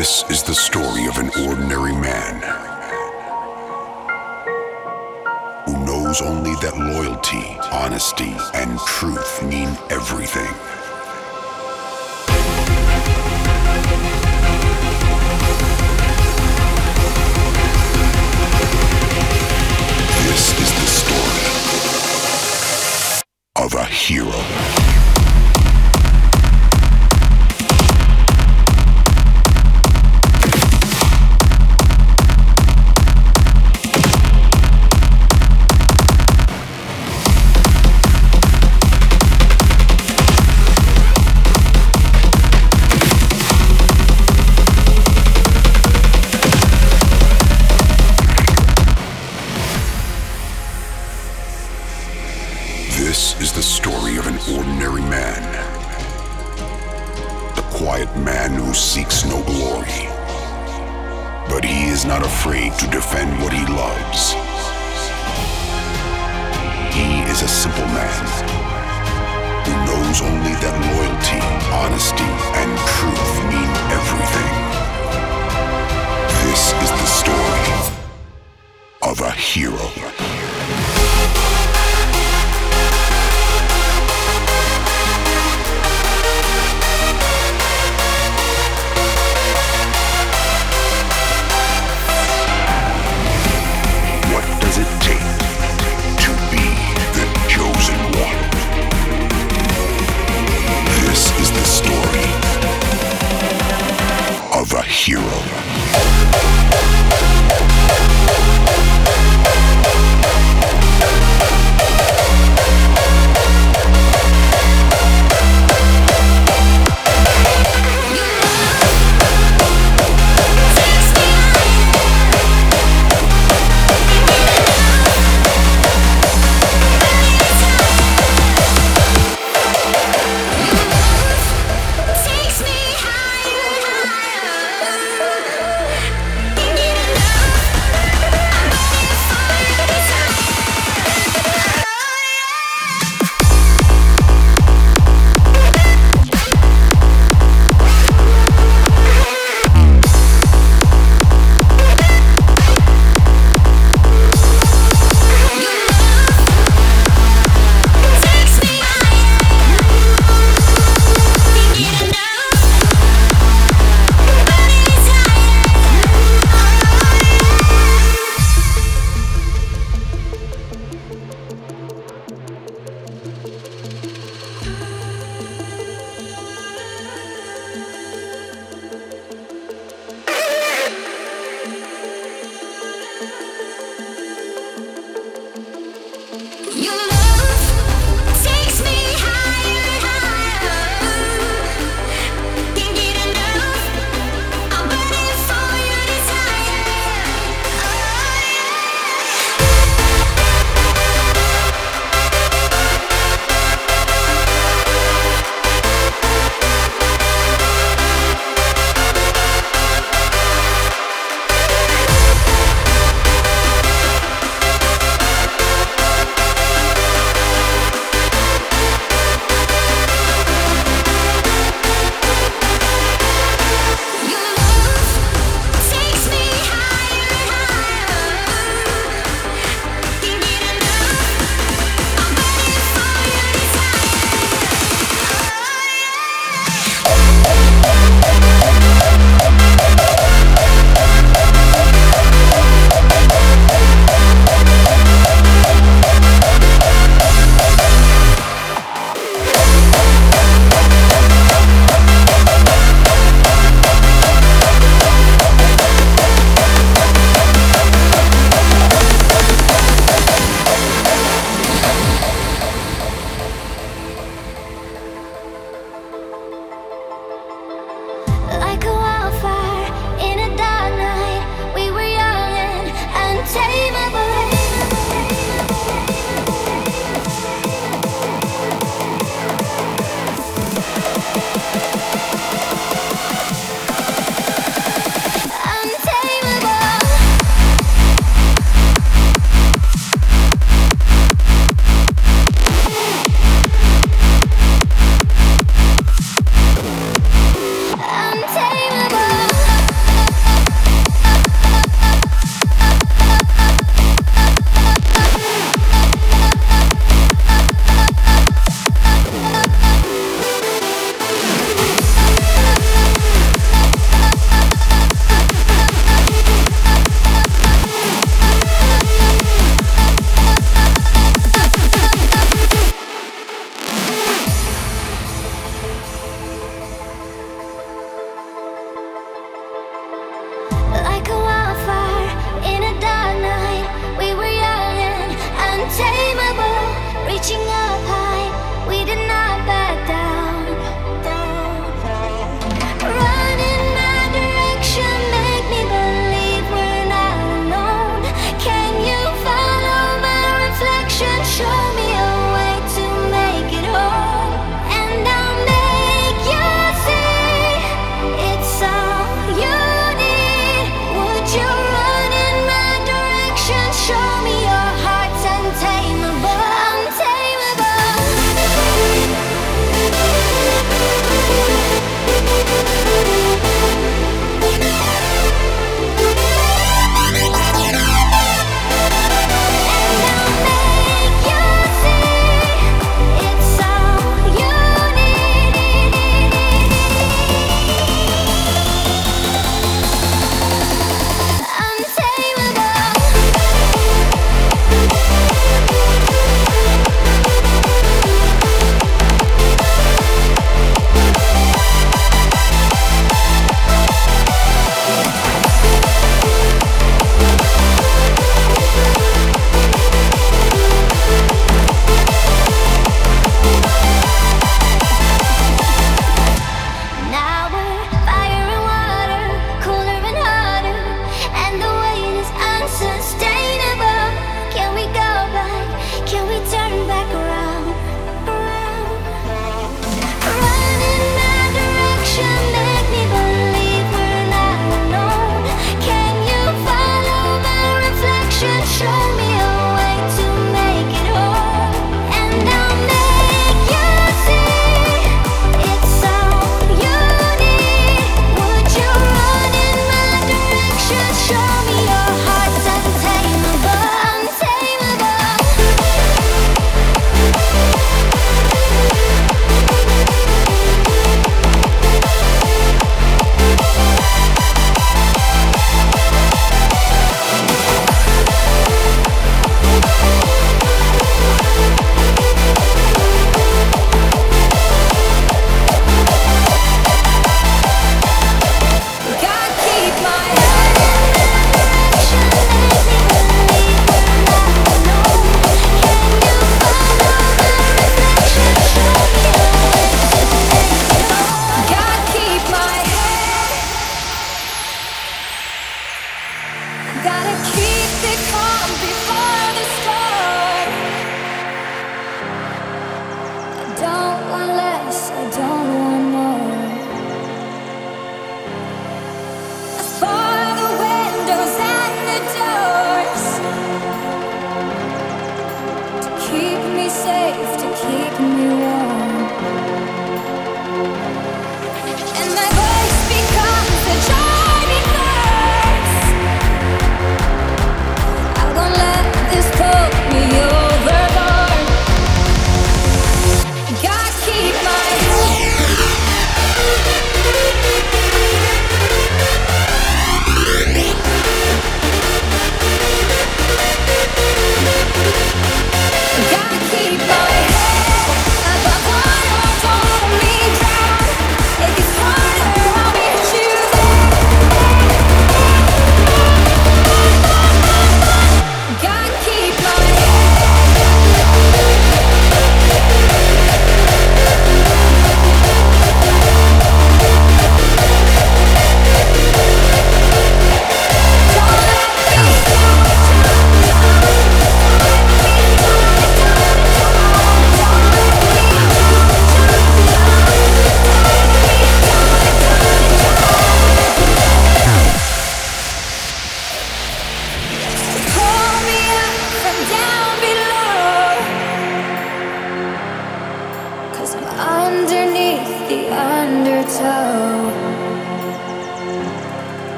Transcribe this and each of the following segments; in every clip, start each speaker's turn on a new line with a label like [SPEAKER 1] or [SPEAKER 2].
[SPEAKER 1] This is the story of an ordinary man who knows only that loyalty, honesty, and truth mean everything.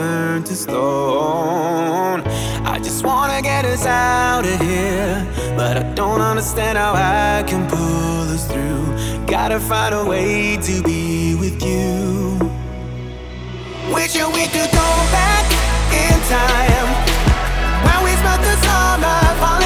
[SPEAKER 2] turn to
[SPEAKER 3] stone. I just wanna get us out of here, but I don't understand how I can pull us through. Gotta find a way to be with you. Wish you we could go back in time when we spent the summer.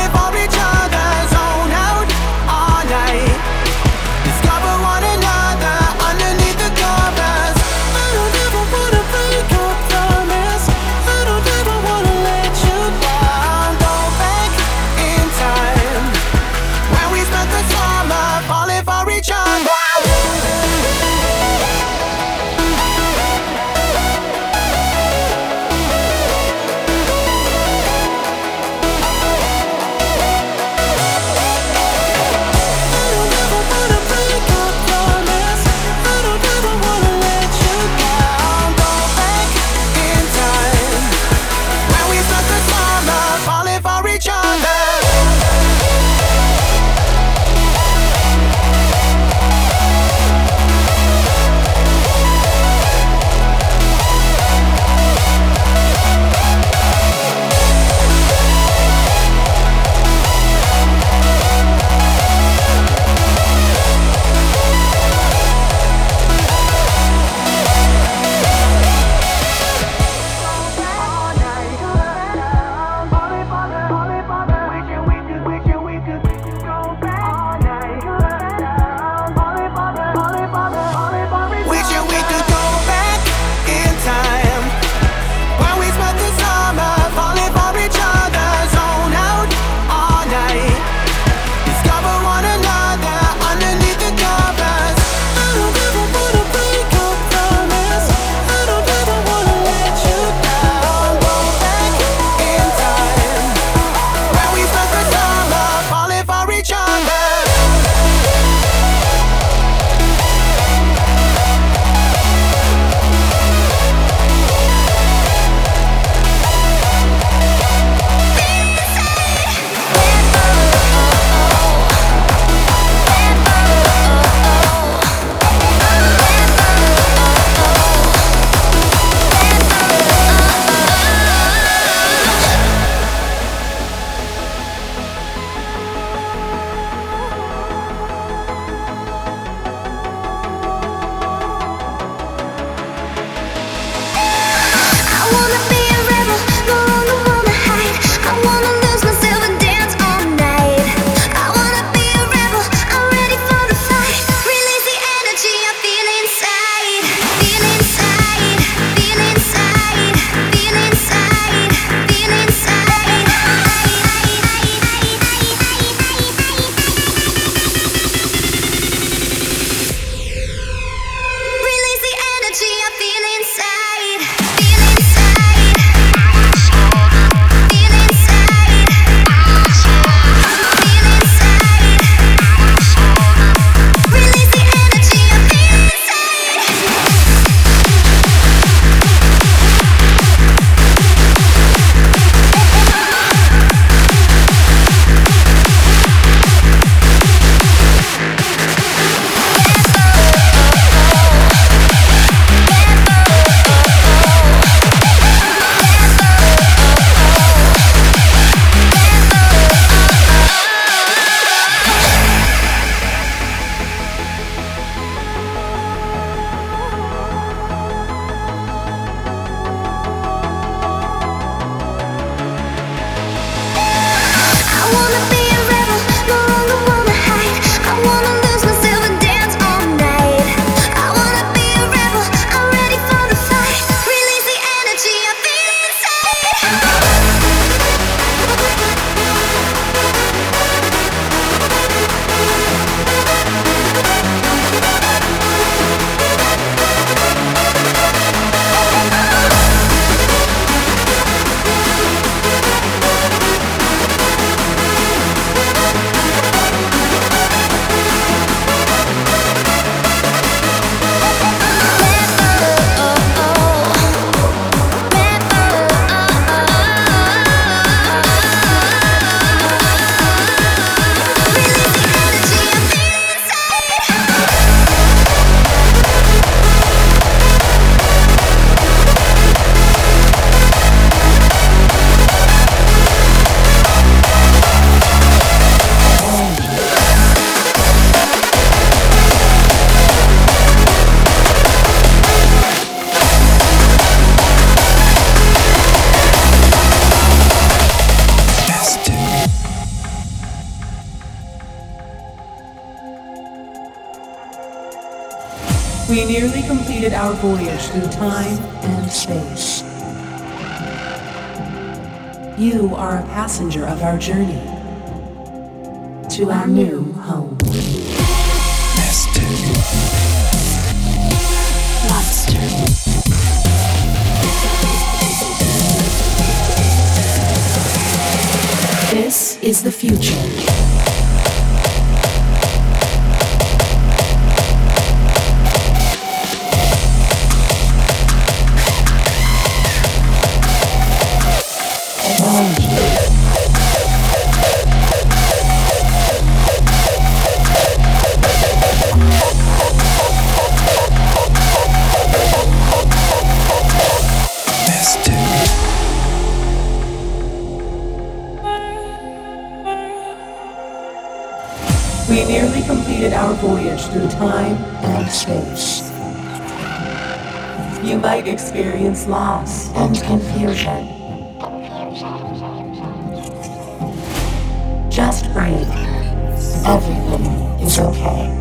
[SPEAKER 4] Voyage through time and space. You are a passenger of our journey to our new home. This is the future. Through time and space. You might experience loss and confusion. Just breathe. Everything is okay.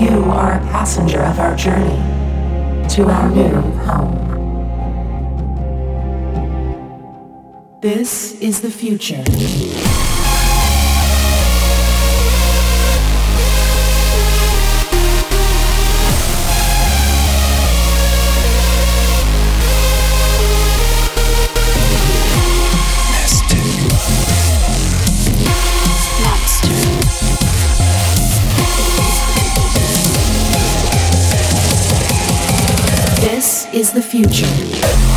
[SPEAKER 4] You are a passenger of our journey to our new home. This is the future. The future.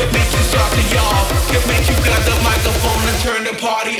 [SPEAKER 5] could make you start to y'all, could make you grab the microphone and turn the party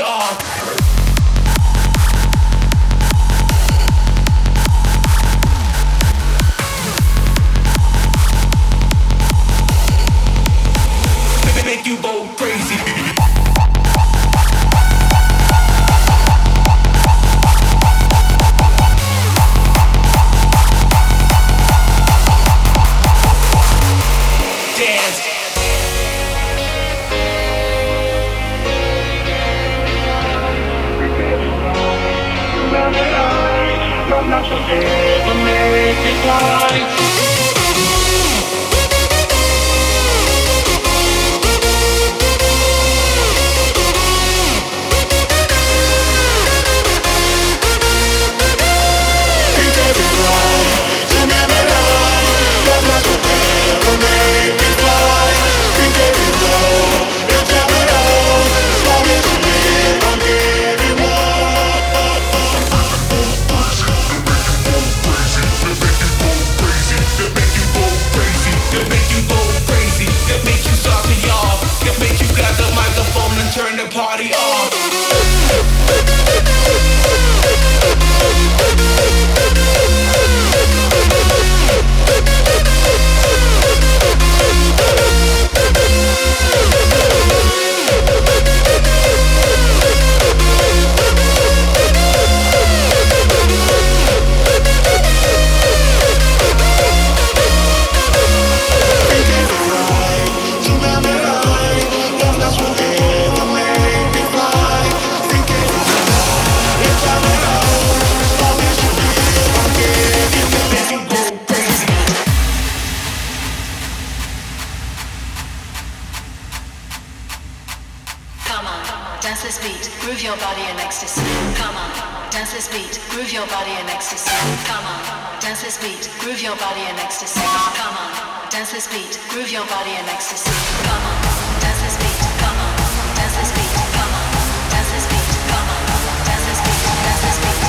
[SPEAKER 5] body in ecstasy. Come on, dance this beat. Groove your body in ecstasy. Come on, dance this beat. Groove your body in ecstasy. Come on, dance this beat. Groove your body in ecstasy. Come on, dance this beat. Come on, beat. Come on, beat. Come on, beat. Beat. Beat.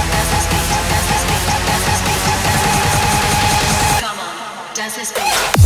[SPEAKER 5] Beat. Beat. Come on, dance this beat.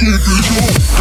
[SPEAKER 2] How deep is